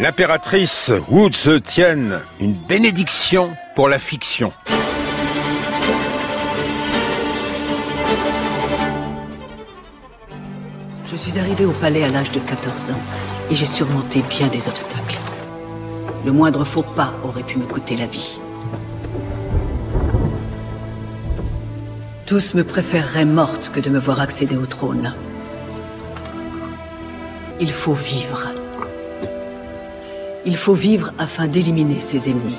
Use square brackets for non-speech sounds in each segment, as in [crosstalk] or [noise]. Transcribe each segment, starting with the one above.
L'impératrice Wu Zetian, une bénédiction pour la fiction. Je suis arrivée au palais à l'âge de 14 ans et j'ai surmonté bien des obstacles. Le moindre faux pas aurait pu me coûter la vie. Tous me préféreraient morte que de me voir accéder au trône. Il faut vivre. Il faut vivre afin d'éliminer ses ennemis.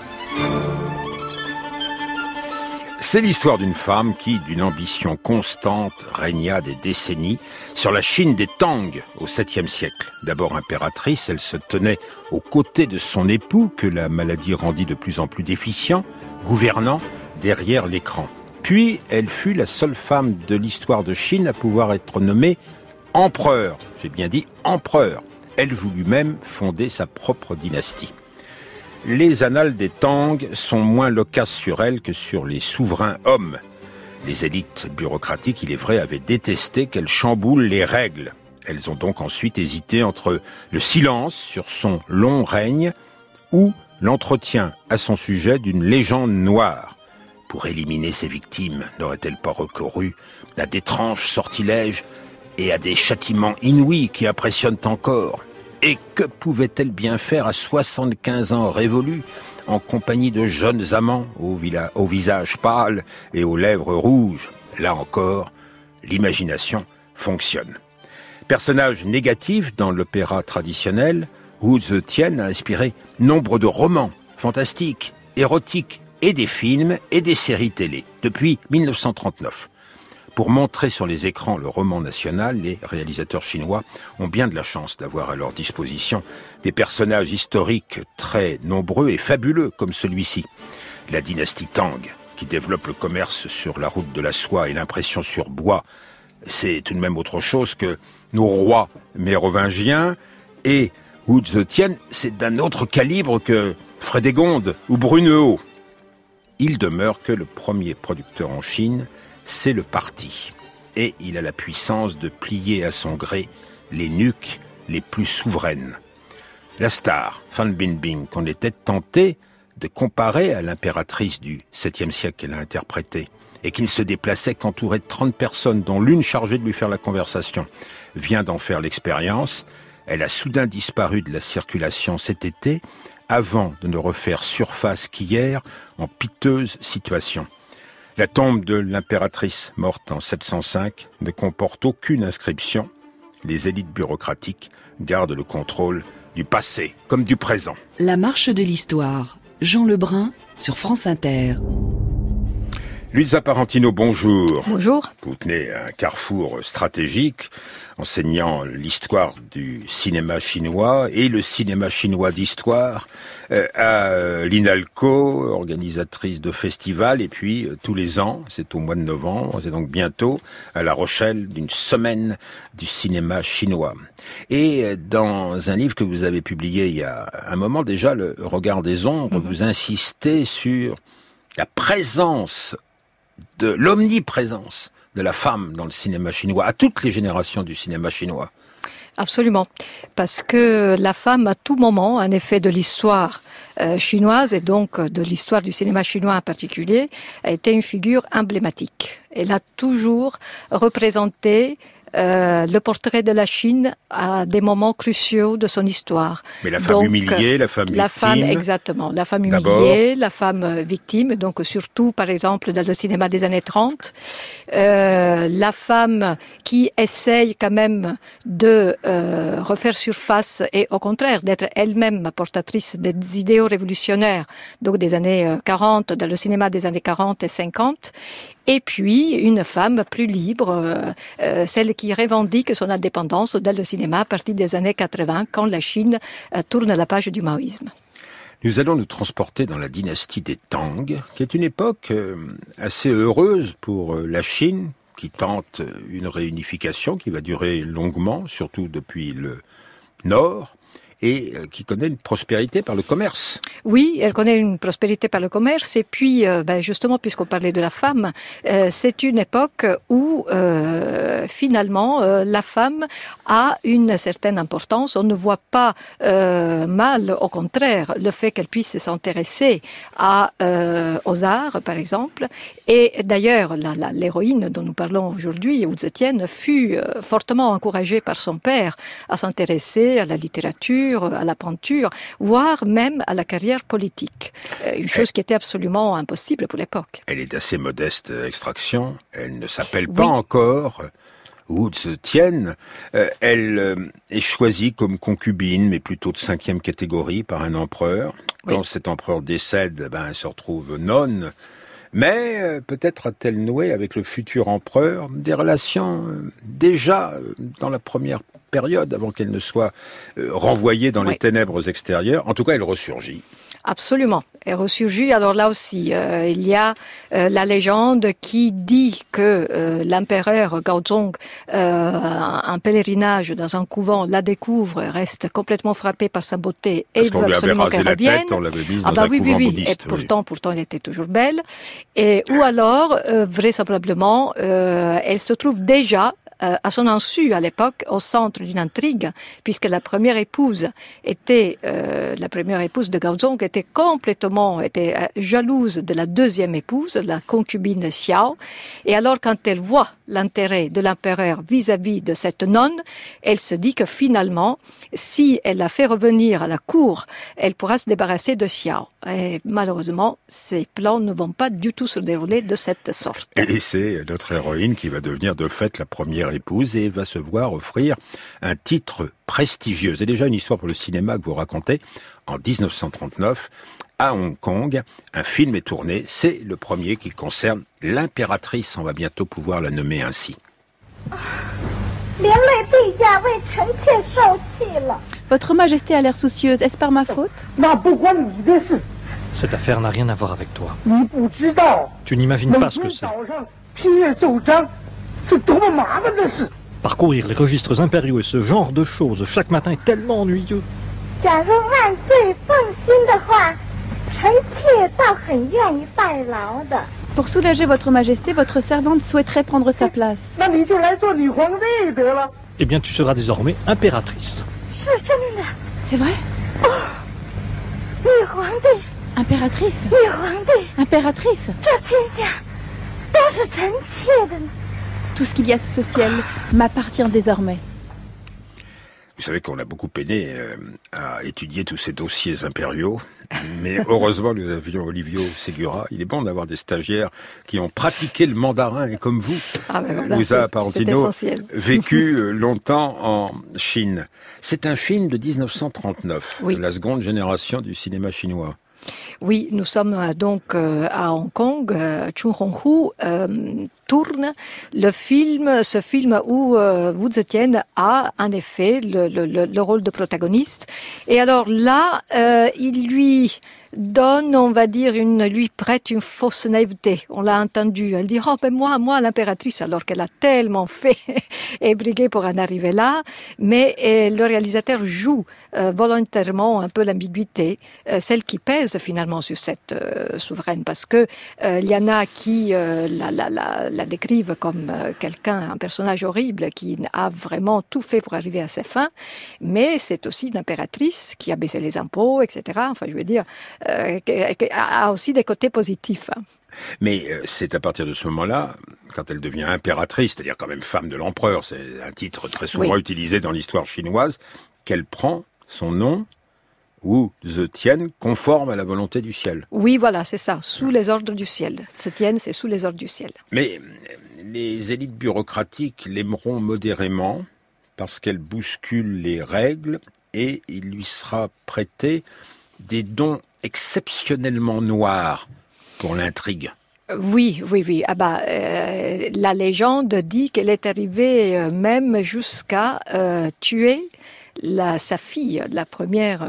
C'est l'histoire d'une femme qui, d'une ambition constante, régna des décennies sur la Chine des Tang au 7e siècle. D'abord impératrice, elle se tenait aux côtés de son époux que la maladie rendit de plus en plus déficient, gouvernant derrière l'écran. Puis, elle fut la seule femme de l'histoire de Chine à pouvoir être nommée empereur. J'ai bien dit empereur. Elle voulut même fonder sa propre dynastie. Les annales des Tang sont moins loquaces sur elle que sur les souverains hommes. Les élites bureaucratiques, il est vrai, avaient détesté qu'elle chamboule les règles. Elles ont donc ensuite hésité entre le silence sur son long règne ou l'entretien à son sujet d'une légende noire. Pour éliminer ses victimes, n'aurait-elle pas recouru à d'étranges sortilèges et à des châtiments inouïs qui impressionnent encore. Et que pouvait-elle bien faire à 75 ans révolus, en compagnie de jeunes amants au, visage pâle et aux lèvres rouges? Là encore, l'imagination fonctionne. Personnage négatif dans l'opéra traditionnel, Wu Zetian a inspiré nombre de romans fantastiques, érotiques et des films et des séries télé depuis 1939. Pour montrer sur les écrans le roman national, les réalisateurs chinois ont bien de la chance d'avoir à leur disposition des personnages historiques très nombreux et fabuleux comme celui-ci. La dynastie Tang, qui développe le commerce sur la route de la soie et l'impression sur bois, c'est tout de même autre chose que nos rois mérovingiens et Wu Zetian, c'est d'un autre calibre que Frédégonde ou Brunehaut. Il demeure que le premier producteur en Chine c'est le parti. Et il a la puissance de plier à son gré les nuques les plus souveraines. La star, Fan Bingbing, qu'on était tenté de comparer à l'impératrice du 7e siècle qu'elle a interprétée, et qui ne se déplaçait qu'entourée de 30 personnes, dont l'une chargée de lui faire la conversation, vient d'en faire l'expérience. Elle a soudain disparu de la circulation cet été, avant de ne refaire surface qu'hier en piteuse situation. La tombe de l'impératrice, morte en 705, ne comporte aucune inscription. Les élites bureaucratiques gardent le contrôle du passé comme du présent. La marche de l'histoire. Jean Lebrun sur France Inter. Luisa Parentino, bonjour. Bonjour. Vous tenez un carrefour stratégique, enseignant l'histoire du cinéma chinois et le cinéma chinois d'histoire euh, à l'INALCO, organisatrice de festivals, et puis euh, tous les ans, c'est au mois de novembre, c'est donc bientôt à La Rochelle, d'une semaine du cinéma chinois. Et euh, dans un livre que vous avez publié il y a un moment déjà, Le Regard des ombres, mhm. vous insistez sur la présence de l'omniprésence de la femme dans le cinéma chinois, à toutes les générations du cinéma chinois. Absolument, parce que la femme, à tout moment, en effet de l'histoire euh, chinoise et donc de l'histoire du cinéma chinois en particulier, a été une figure emblématique. Elle a toujours représenté euh, le portrait de la Chine à des moments cruciaux de son histoire. Mais la femme humiliée, la femme victime. La femme, exactement. La femme humiliée, la femme euh, victime, donc surtout, par exemple, dans le cinéma des années 30. Euh, la femme qui essaye quand même de euh, refaire surface et au contraire d'être elle-même portatrice des idéaux révolutionnaires, donc des années 40, dans le cinéma des années 40 et 50 et puis une femme plus libre, euh, euh, celle qui revendique son indépendance dans le cinéma à partir des années 80, quand la Chine euh, tourne la page du maoïsme. Nous allons nous transporter dans la dynastie des Tang, qui est une époque assez heureuse pour la Chine, qui tente une réunification qui va durer longuement, surtout depuis le nord, et euh, qui connaît une prospérité par le commerce. Oui, elle connaît une prospérité par le commerce et puis euh, ben justement puisqu'on parlait de la femme, euh, c'est une époque où finalement la femme a une certaine importance. On ne voit pas mal, au contraire, le fait qu'elle puisse s'intéresser aux arts par exemple. Et d'ailleurs l'héroïne dont nous parlons aujourd'hui, Wu Zetienne, fut fortement encouragée par son père à s'intéresser à la littérature, à la peinture, voire même à la carrière politique. Euh, une chose qui était absolument impossible pour l'époque. Elle est d'assez modeste extraction. Elle ne s'appelle pas encore Woods Tienne. Euh, elle euh, est choisie comme concubine, mais plutôt de cinquième catégorie par un empereur. Quand cet empereur décède, ben, elle se retrouve nonne. Mais peut-être a-t-elle noué avec le futur empereur des relations déjà dans la première période avant qu'elle ne soit euh, renvoyée dans les ténèbres extérieures. En tout cas, elle ressurgit. Absolument. Elle ressurgit. Alors là aussi, euh, il y a euh, la légende qui dit que l'empereur Gaozong, un pèlerinage dans un couvent, la découvre, reste complètement frappé par sa beauté et veut absolument qu'elle revienne. on l'avait mise ah bah oui, oui, oui. Et pourtant, pourtant, elle était toujours belle. Et ou alors, vraisemblablement, elle se trouve déjà euh, à son insu à l'époque au centre d'une intrigue, puisque la première épouse était euh, la première épouse de Gaozong était complètement était euh, jalouse de la deuxième épouse, la concubine Xiao. Et alors quand elle voit l'intérêt de l'empereur vis-à-vis de cette nonne, elle se dit que finalement, si elle la fait revenir à la cour, elle pourra se débarrasser de Xiao. Et malheureusement, ces plans ne vont pas du tout se dérouler de cette sorte. Et c'est notre héroïne qui va devenir de fait la première épouse et va se voir offrir un titre prestigieux. C'est déjà une histoire pour le cinéma que vous racontez. En 1939, à Hong Kong, un film est tourné. C'est le premier qui concerne l'impératrice. On va bientôt pouvoir la nommer ainsi. Votre Majesté a l'air soucieuse. Est-ce par ma faute? Cette affaire n'a rien à voir avec toi. Tu n'imagines pas ce que c'est. Parcourir les registres impériaux et ce genre de choses chaque matin est tellement ennuyeux. Pour soulager votre majesté, votre servante souhaiterait prendre sa place. Eh bien, tu seras désormais impératrice. C'est vrai? Impératrice? Impératrice? Tout ce qu'il y a sous ce ciel m'appartient désormais. Vous savez qu'on a beaucoup peiné euh, à étudier tous ces dossiers impériaux, mais [laughs] heureusement nous avions Olivio Segura. Il est bon d'avoir des stagiaires qui ont pratiqué le mandarin et comme vous, ah ben vous a Parentino [laughs] vécu euh, longtemps en Chine. C'est un film de 1939, la seconde génération du cinéma chinois. Oui, nous sommes euh, donc euh, à Hong Kong. Euh, Chung Hong-hu tourne le film, ce film où Wu Zetian a en effet le, rôle de protagoniste. Et alors là, il lui donne, on va dire, une, lui prête une fausse naïveté. On l'a entendu. Elle dit, oh, ben moi, moi, l'impératrice, alors qu'elle a tellement fait [laughs] et brigué pour en arriver là. Mais le réalisateur joue euh, volontairement un peu l'ambiguïté, euh, celle qui pèse finalement sur cette euh, souveraine, parce que il y en a qui la, la, la, la, décrivent comme quelqu'un, un personnage horrible qui a vraiment tout fait pour arriver à ses fins, mais c'est aussi une impératrice qui a baissé les impôts, etc. Enfin, je veux dire, euh, a aussi des côtés positifs. Mais euh, c'est à partir de ce moment-là, quand elle devient impératrice, c'est-à-dire quand même femme de l'empereur, c'est un titre très souvent utilisé dans l'histoire chinoise, qu'elle prend son nom ou The Tien conforme à la volonté du ciel. Oui, voilà, c'est ça, sous les ordres du ciel. The Tien, c'est sous les ordres du ciel. Mais les élites bureaucratiques l'aimeront modérément parce qu'elle bouscule les règles et il lui sera prêté des dons exceptionnellement noirs pour l'intrigue. Oui, oui, oui. Ah bah, euh, la légende dit qu'elle est arrivée euh, même jusqu'à euh, tuer sa fille, la première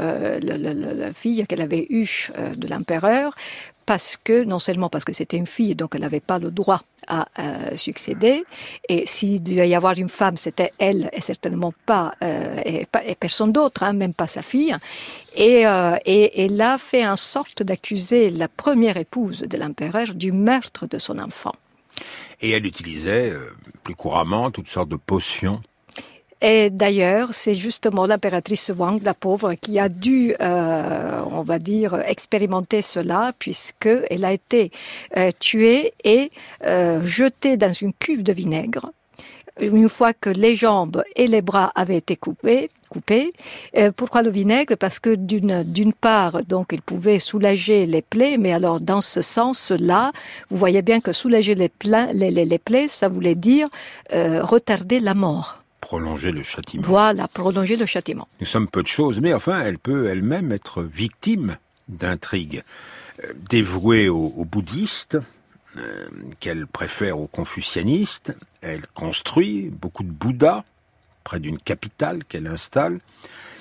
fille qu'elle avait eue de l'empereur, parce que, non seulement parce que c'était une fille, donc elle n'avait pas le droit a euh, succédé. Et s'il devait y avoir une femme, c'était elle et certainement pas, euh, et, personne d'autre, hein, même pas sa fille. Et, euh, et, elle a fait en sorte d'accuser la première épouse de l'empereur du meurtre de son enfant. Et elle utilisait plus couramment toutes sortes de potions et d'ailleurs, c'est justement l'impératrice Wang, la pauvre, qui a dû, euh, on va dire, expérimenter cela, puisqu'elle a été euh, tuée et euh, jetée dans une cuve de vinaigre. Une fois que les jambes et les bras avaient été coupés, pourquoi le vinaigre? Parce que d'une part, donc, il pouvait soulager les plaies, mais alors dans ce sens-là, vous voyez bien que soulager les plaies, ça voulait dire retarder la mort prolonger le châtiment. Voilà, prolonger le châtiment. Nous sommes peu de choses, mais enfin, elle peut elle-même être victime d'intrigues. Euh, dévouée aux, bouddhistes, euh, qu'elle préfère aux confucianistes, elle construit beaucoup de bouddhas près d'une capitale qu'elle installe.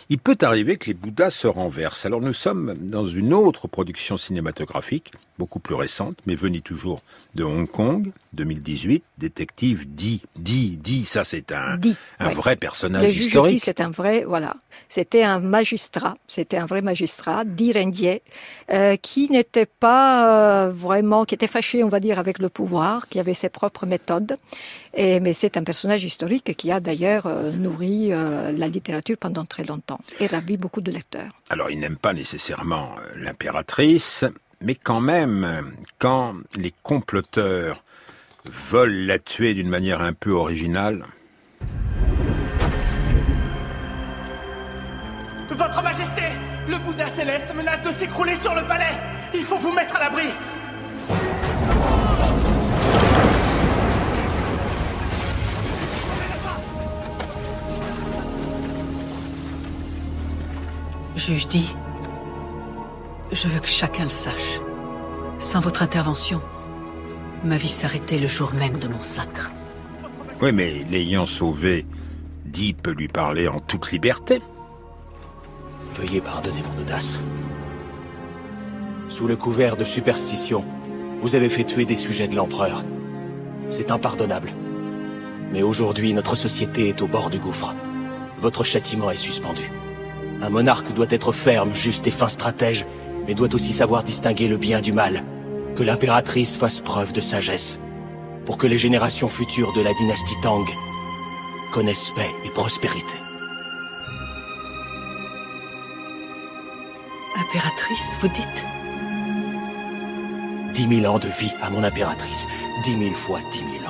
Il peut arriver que les bouddhas se renversent. Alors nous sommes dans une autre production cinématographique, beaucoup plus récente, mais venue toujours de Hong Kong, 2018, détective dit, dit, dit, ça c'est un, un vrai personnage le historique. c'est un vrai, voilà, c'était un magistrat, c'était un vrai magistrat, dit euh, qui n'était pas euh, vraiment, qui était fâché, on va dire, avec le pouvoir, qui avait ses propres méthodes, et, mais c'est un personnage historique qui a d'ailleurs euh, nourri la littérature pendant très longtemps et ravi beaucoup de lecteurs. Alors il n'aime pas nécessairement l'impératrice, mais quand même, quand les comploteurs veulent la tuer d'une manière un peu originale. Votre Majesté, le Bouddha céleste menace de s'écrouler sur le palais. Il faut vous mettre à l'abri. Juge dit, je veux que chacun le sache. Sans votre intervention, Ma vie s'arrêtait le jour même de mon sacre. Oui, mais l'ayant sauvé, Di peut lui parler en toute liberté. Veuillez pardonner mon audace. Sous le couvert de superstition, vous avez fait tuer des sujets de l'empereur. C'est impardonnable. Mais aujourd'hui, notre société est au bord du gouffre. Votre châtiment est suspendu. Un monarque doit être ferme, juste et fin stratège, mais doit aussi savoir distinguer le bien du mal que l'impératrice fasse preuve de sagesse, pour que les générations futures de la dynastie Tang connaissent paix et prospérité. Impératrice, vous dites? Dix mille ans de vie à mon impératrice. Dix mille fois dix mille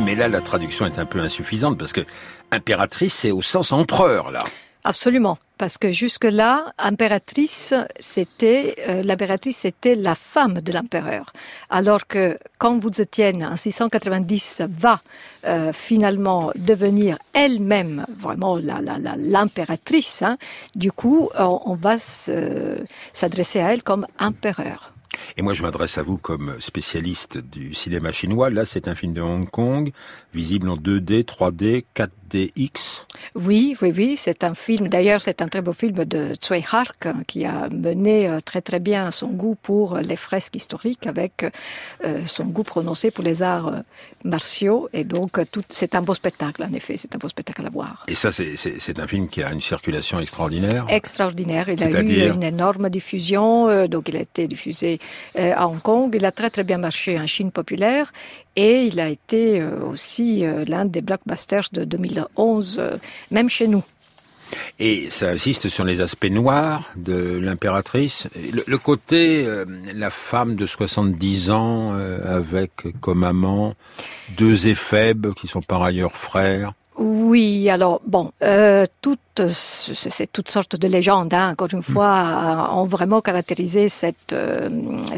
Mais là, la traduction est un peu insuffisante parce que impératrice, c'est au sens empereur, là. Absolument, parce que jusque-là, impératrice, c'était euh, l'impératrice, c'était la femme de l'empereur, alors que quand vous Étienne en 690 va euh, finalement devenir elle-même vraiment l'impératrice, hein, du coup, on, on va s'adresser à elle comme empereur. Et moi, je m'adresse à vous comme spécialiste du cinéma chinois. Là, c'est un film de Hong Kong, visible en 2D, 3D, 4DX. Oui, oui, oui, c'est un film. D'ailleurs, c'est un très beau film de Tsui Hark qui a mené euh, très très bien son goût pour les fresques historiques avec euh, son goût prononcé pour les arts euh, martiaux. Et donc, c'est un beau spectacle, en effet. C'est un beau spectacle à voir. Et ça, c'est un film qui a une circulation extraordinaire? Extraordinaire. Il a eu une énorme diffusion. donc, il a été diffusé euh, à Hong Kong. Il a très très bien marché en Chine populaire et il a été euh, aussi euh, l'un des blockbusters de 2011, même chez nous. Et ça insiste sur les aspects noirs de l'impératrice. Le, côté, la femme de 70 ans avec comme amant deux éphèbes qui sont par ailleurs frères. Oui, alors bon, euh, toutes, c'est toutes sortes de légendes, hein, encore une mm. fois, ont vraiment caractérisé cette, euh,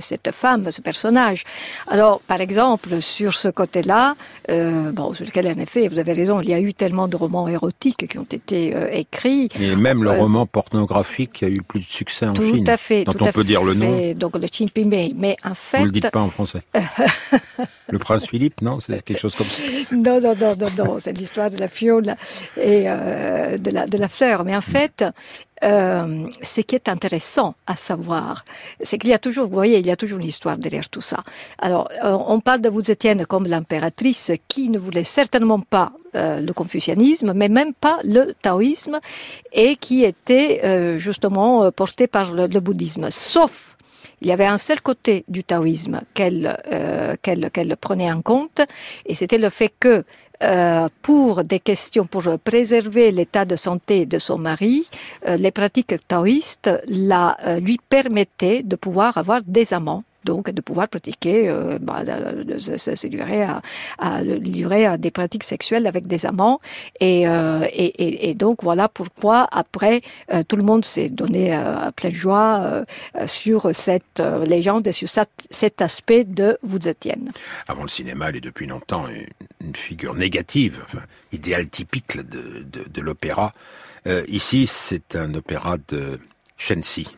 cette femme, ce personnage. Alors, par exemple, sur ce côté-là, euh, bon, sur lequel en effet, vous avez raison, il y a eu tellement de romans érotiques qui ont été euh, écrits. Et même le euh, roman pornographique qui a eu plus de succès en Chine. Tout à fait. Dont tout on peut dire le nom. Donc le Chimpimei. Mais en fait. Vous le dites pas en français. [laughs] le prince Philippe, non C'est quelque chose comme ça. Non, non, non, non, non. C'est l'histoire de la fiole et de, la, de la fleur. Mais en fait, euh, ce qui est intéressant à savoir, c'est qu'il y a toujours, vous voyez, il y a toujours une histoire derrière tout ça. Alors, euh, on parle de vous Étienne comme l'impératrice qui ne voulait certainement pas euh, le confucianisme, mais même pas le taoïsme, et qui était justement portée par le, bouddhisme. Sauf il y avait un seul côté du taoïsme qu'elle qu'elle prenait en compte, et c'était le fait que euh, pour des questions, pour préserver l'état de santé de son mari, euh, les pratiques taoïstes la, euh, lui permettaient de pouvoir avoir des amants donc de pouvoir pratiquer, euh, bah, se livrer à, à, à des pratiques sexuelles avec des amants. Et, euh, et, et, donc voilà pourquoi après euh, tout le monde s'est donné à pleine joie sur cette légende et sur cet aspect de Vous Etienne. Avant le cinéma, elle est depuis longtemps une figure négative, enfin, idéal typique de, de, de l'opéra. ici, c'est un opéra de Shensi.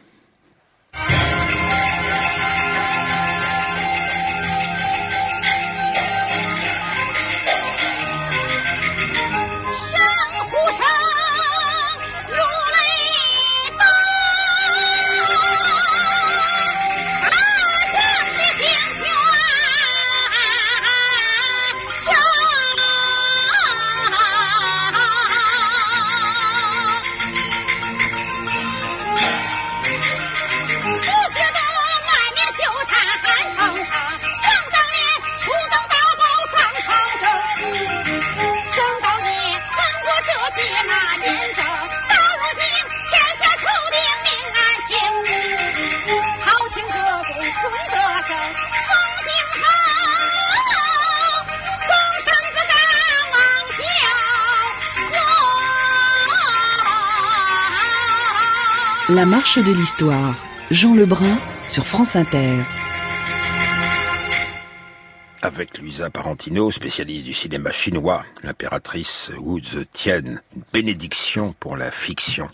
Marche de l'histoire. Jean Lebrun sur France Inter. Avec Luisa Parentino, spécialiste du cinéma chinois, l'impératrice Wu Zetian, une bénédiction pour la fiction.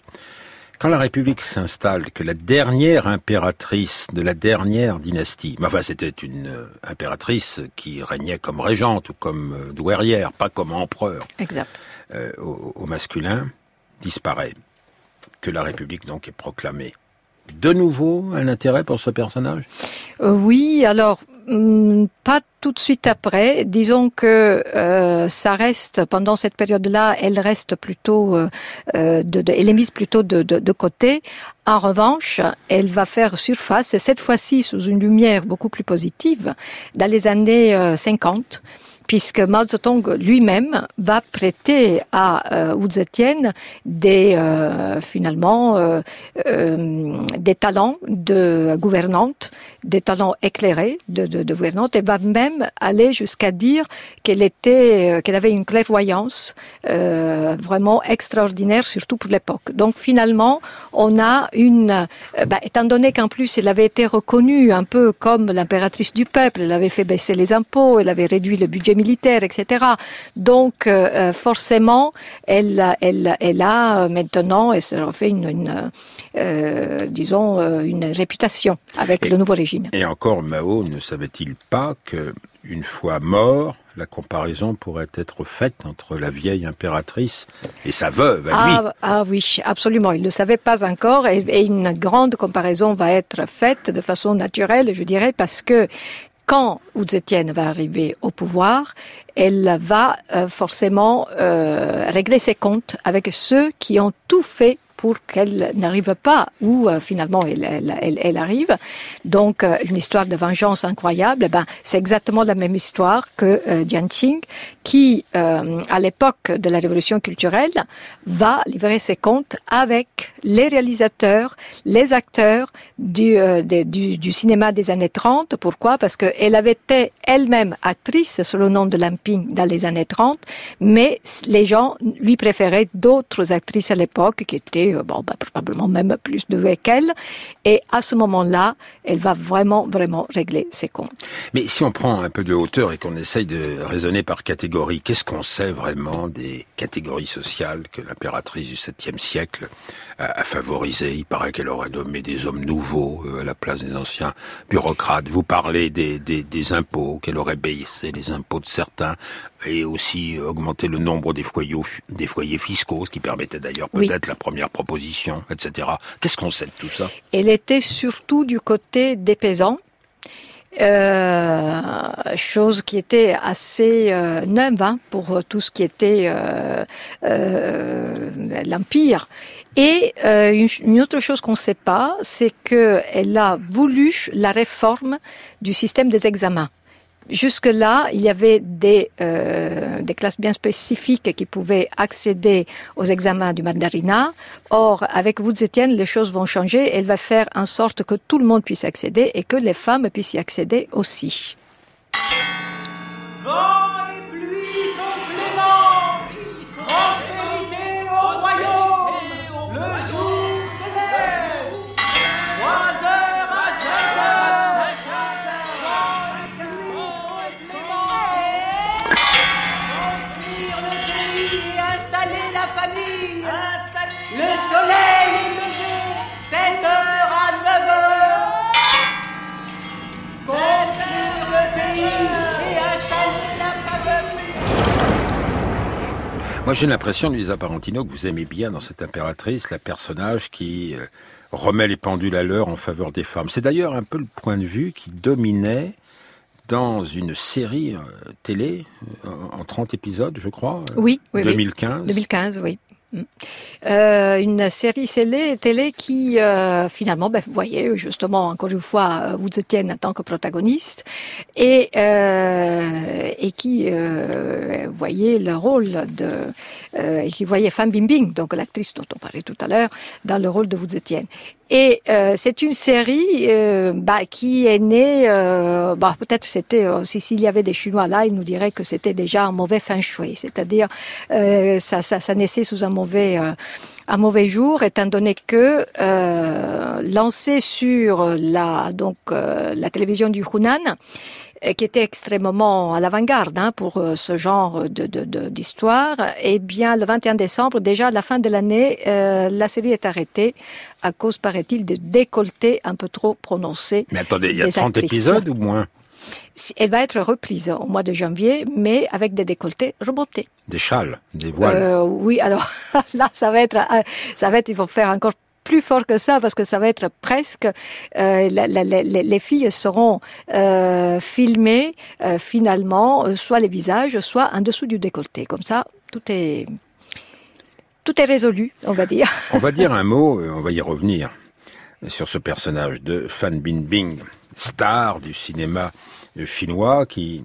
Quand la République s'installe, que la dernière impératrice de la dernière dynastie, mais enfin c'était une euh, impératrice qui régnait comme régente ou comme euh, douairière, pas comme empereur, exact. Euh, au masculin, disparaît que la République donc est proclamée. De nouveau, un intérêt pour ce personnage? Euh, Oui, alors hmm, pas tout de suite après. Disons que euh, ça reste pendant cette période-là, elle reste plutôt, euh, de, elle est mise plutôt de, de, côté. En revanche, elle va faire surface, et cette fois-ci sous une lumière beaucoup plus positive, dans les années 50 puisque Mao Zedong lui-même va prêter à euh, Wu Zetian des euh, finalement euh, des talents de gouvernante, des talents éclairés de, gouvernante, et va même aller jusqu'à dire qu'elle avait une clairvoyance vraiment extraordinaire, surtout pour l'époque. Donc finalement, on a une, bah, étant donné qu'en plus elle avait été reconnue un peu comme l'impératrice du peuple, elle avait fait baisser les impôts, elle avait réduit le budget militaire, etc. Donc euh, euh, forcément, elle, elle, elle a euh, maintenant, et ça leur fait une, une disons, une réputation avec le nouveau régime. Et encore, Mao ne savait-il pas que une fois mort, la comparaison pourrait être faite entre la vieille impératrice et sa veuve à lui? Ah, ah oui, absolument. Il ne le savait pas encore et, et, une grande comparaison va être faite de façon naturelle, je dirais, parce que quand Wu va arriver au pouvoir, elle va euh, forcément euh, régler ses comptes avec ceux qui ont tout fait pour qu'elle n'arrive pas où euh, finalement elle, arrive. Donc euh, une histoire de vengeance incroyable. Eh ben c'est exactement la même histoire que euh, Jianqing, qui à l'époque de la révolution culturelle va livrer ses comptes avec les réalisateurs, les acteurs du, du, du, cinéma des années 30. Pourquoi? Parce qu'elle avait été elle-même actrice sous le nom de Lamping dans les années 30, mais les gens lui préféraient d'autres actrices à l'époque qui étaient bon, bah, probablement même plus douée qu'elle. Et à ce moment-là, elle va vraiment, vraiment régler ses comptes. Mais si on prend un peu de hauteur et qu'on essaye de raisonner par catégorie, qu'est-ce qu'on sait vraiment des catégories sociales que l'impératrice du 7e siècle a, favorisées? Il paraît qu'elle aurait nommé des hommes nouveaux à la place des anciens bureaucrates. Vous parlez des, des, des impôts, qu'elle aurait baissé les impôts de certains et aussi augmenté le nombre des foyers, des foyers fiscaux, ce qui permettait d'ailleurs peut-être la première etc. Qu'est-ce qu'on sait de tout ça? Elle était surtout du côté des paysans. Euh, chose qui était assez euh, neuve hein, pour tout ce qui était euh, euh l'empire. Et euh, une, autre chose qu'on ne sait pas, c'est qu'elle a voulu la réforme du système des examens. Jusque-là, il y avait des, euh, des classes bien spécifiques qui pouvaient accéder aux examens du mandarinat. Or, avec vous, Étienne, les choses vont changer. Elle va faire en sorte que tout le monde puisse accéder et que les femmes puissent y accéder aussi. Moi, j'ai l'impression, Lisa Parentino, que vous aimez bien dans cette impératrice la personnage qui euh, remet les pendules à l'heure en faveur des femmes. C'est d'ailleurs un peu le point de vue qui dominait dans une série euh, télé euh, en 30 épisodes, je crois. Oui, oui 2015. 2015, oui. Euh, une série télé, télé qui euh, finalement, ben, vous voyez justement encore une fois euh, vous Etienne en tant que protagoniste et qui voyait le rôle de et qui voyait Fan Bingbing, donc l'actrice dont on parlait tout à l'heure, dans le rôle de vous Etienne. Et euh, c'est une série euh, bah, qui est née, euh, bah, peut-être c'était, si s'il y avait des Chinois là, ils nous diraient que c'était déjà un mauvais feng shui, c'est-à-dire ça, ça, ça naissait sous un mauvais un mauvais jour, étant donné que euh, lancé sur la donc la télévision du Hunan, euh, qui était extrêmement à l'avant-garde hein, pour euh, ce genre de, d'histoire. Et eh bien, le 21 décembre, déjà à la fin de l'année, euh, la série est arrêtée à cause, paraît-il, de décolletés un peu trop prononcés. Mais attendez, il y a 30 épisodes ou moins? Elle va être reprise au mois de janvier, mais avec des décolletés remontés. Des châles, des voiles. oui, alors [laughs] là, ça va être, ça va être, il faut faire encore plus fort que ça parce que ça va être presque euh, les filles seront euh, filmées euh, finalement soit les visages soit en dessous du décolleté. Comme ça tout est tout est résolu on va dire. On va dire un mot on va y revenir sur ce personnage de Fan Bingbing star du cinéma chinois qui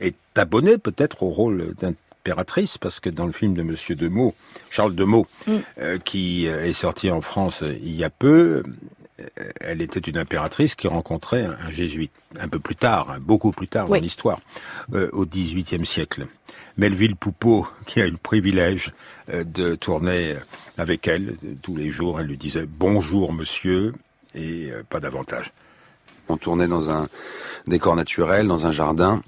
est abonné peut-être au rôle d'un impératrice, parce que dans le film de Monsieur Demeaux, Charles Demeaux, mm. euh, qui euh, est sorti en France euh, il y a peu, elle était une impératrice qui rencontrait un, jésuite, un peu plus tard, hein, beaucoup plus tard dans l'histoire, au XVIIIe siècle. Melville Poupeau, [laughs] qui a eu le privilège de tourner avec elle tous les jours, elle lui disait bonjour monsieur et pas davantage. On tournait dans un décor naturel, dans un jardin.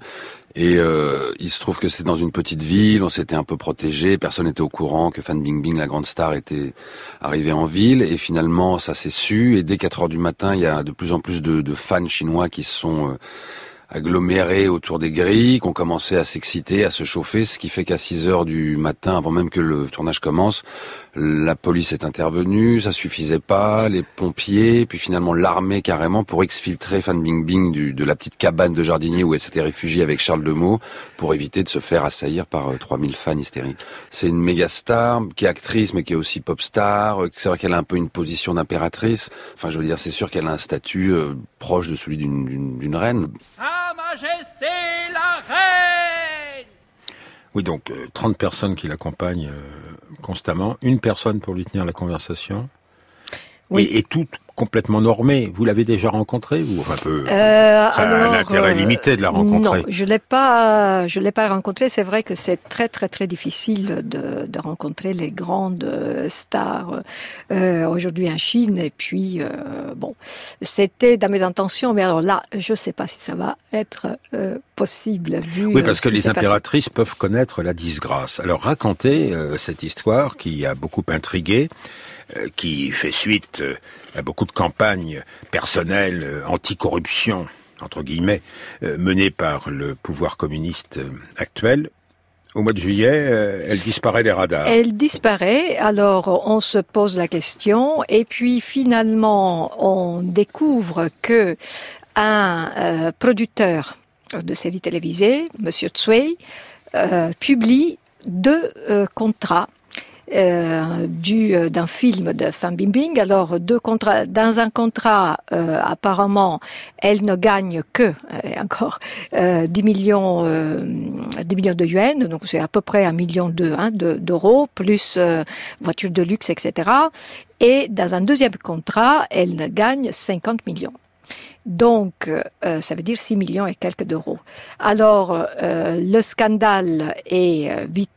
Et euh, il se trouve que c'est dans une petite ville, on s'était un peu protégé, personne n'était au courant que Fan Bingbing, la grande star, était arrivé en ville. Et finalement, ça s'est su. Et dès 4 heures du matin, il y a de plus en plus de, de fans chinois qui sont euh, agglomérés autour des grilles, qui ont commencé à s'exciter, à se chauffer, ce qui fait qu'à 6 heures du matin, avant même que le tournage commence, la police est intervenue, ça suffisait pas, les pompiers, puis finalement l'armée carrément pour exfiltrer Fan Bingbing du, de la petite cabane de jardinier où elle s'était réfugiée avec Charles Demeaux pour éviter de se faire assaillir par 3000 euh, fans hystériques. C'est une méga star qui est actrice mais qui est aussi pop star. C'est vrai qu'elle a un peu une position d'impératrice. Enfin, je veux dire, c'est sûr qu'elle a un statut euh, proche de celui d'une reine. Sa Oui, donc 30 euh, personnes qui l'accompagnent constamment, une personne pour lui tenir la conversation. Oui. Et, tout complètement normé. Vous l'avez déjà rencontré ou un peu euh, Ça a un intérêt euh, limité de la rencontrer. Non, je l'ai pas, je l'ai pas rencontré. C'est vrai que c'est très très très difficile de, de rencontrer les grandes stars euh, aujourd'hui en Chine. Et puis bon, c'était dans mes intentions, mais alors là, je sais pas si ça va être possible. Vu, oui, parce que les impératrices peuvent connaître la disgrâce. Alors racontez cette histoire qui a beaucoup intrigué. Euh, qui fait suite euh, à beaucoup de campagnes personnelles euh, anticorruption entre guillemets menées par le pouvoir communiste actuel. Au mois de juillet, elle disparaît des radars. Elle disparaît, alors on se pose la question, et puis finalement on découvre que un producteur de séries télévisées, Monsieur Tsui, publie deux contrats euh, du euh, d'un film de Fan Bingbing. Alors deux contrats dans un contrat euh, apparemment elle ne gagne que encore 10 millions 10 millions de yuan donc c'est à peu près un million hein, d'euros plus voiture de luxe etc. Et dans un deuxième contrat elle ne gagne 50 millions. Donc, euh, ça veut dire 6 millions et quelques d'euros. Alors, euh, le scandale est euh, vite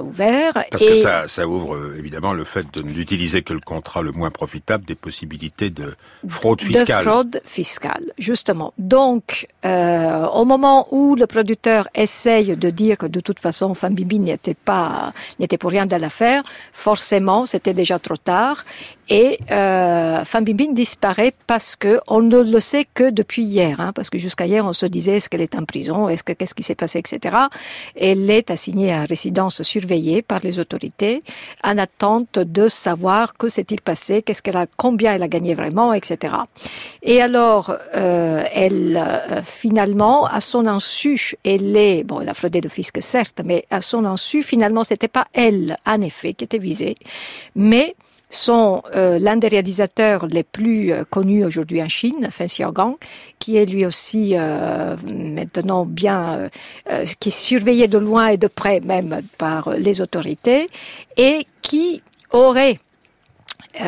ouvert. Parce que ça, ça ouvre évidemment le fait de n'utiliser que le contrat le moins profitable des possibilités de fraude fiscale. De fraude fiscale, justement. Donc, au moment où le producteur essaye de dire que de toute façon, Fambibi n'était pas, n'était pour rien de l'affaire, forcément, c'était déjà trop tard. Et euh, disparaît parce que on ne le sait que depuis hier, hein, parce que jusqu'à hier on se disait est-ce qu'elle est en prison, est-ce que qu'est-ce qui s'est passé, etc. Elle est assignée à résidence surveillée par les autorités en attente de savoir que s'est-il passé, qu'est-ce qu'elle a, combien elle a gagné vraiment, etc. Et alors euh, elle euh, finalement à son insu, elle est bon, elle a fraudé le fisc certes, mais à son insu finalement c'était pas elle en effet qui était visée, mais sont euh, l'un des réalisateurs les plus euh, connus aujourd'hui en Chine, Feng Xiaogang, qui est lui aussi euh, maintenant bien, qui est surveillé de loin et de près même par les autorités, et qui aurait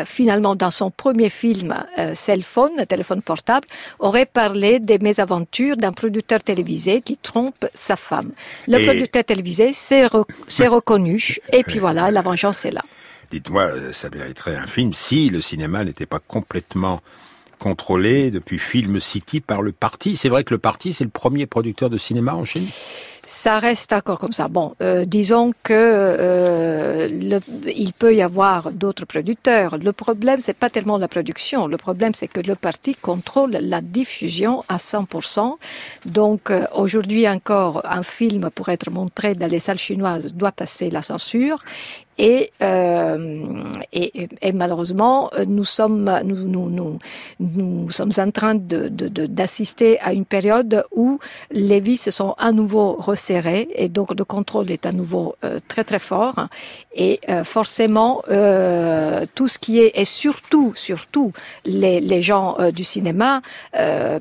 finalement dans son premier film Cell Phone, téléphone portable, aurait parlé des mésaventures d'un producteur télévisé qui trompe sa femme. Le producteur télévisé s'est reconnu et puis voilà, la vengeance est là. Dites-moi, euh, ça mériterait un film si le cinéma n'était pas complètement contrôlé depuis Film City par le parti. C'est vrai que le parti, c'est le premier producteur de cinéma en Chine? Ça reste encore comme ça. Bon, euh, disons que euh, il peut y avoir d'autres producteurs. Le problème, c'est pas tellement la production. Le problème, c'est que le parti contrôle la diffusion à 100%. Donc, aujourd'hui encore, un film pour être montré dans les salles chinoises doit passer la censure. Et, euh, et, malheureusement, nous sommes, nous, nous, sommes en train d'assister de, de, à une période où les vies se sont à nouveau serré et donc le contrôle est à nouveau euh, très très fort et euh, forcément tout ce qui est et surtout surtout les, les gens du cinéma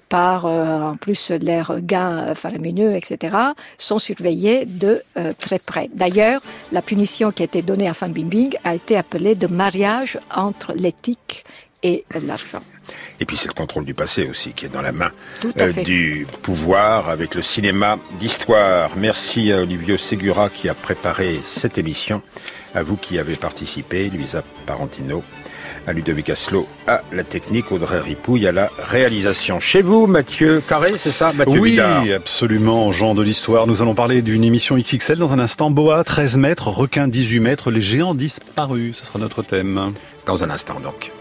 par en plus leurs gains faramineux etc sont surveillés de très près. D'ailleurs la punition qui a été donnée à Fan Bingbing a été appelée de mariage entre l'éthique et l'argent. Et puis c'est le contrôle du passé aussi qui est dans la main euh, du pouvoir avec le cinéma d'histoire. Merci à Olivio Segura qui a préparé cette émission, à vous qui avez participé, Luisa Parentino, à Ludovic Aslo, à la technique, Audrey Ripouille, à la réalisation. Chez vous, Mathieu Carré, c'est ça Mathieu Oui, absolument, Jean de l'Histoire. Nous allons parler d'une émission XXL dans un instant. Boa, 13 mètres, requin, 18 mètres, les géants disparus. Ce sera notre thème. Dans un instant donc.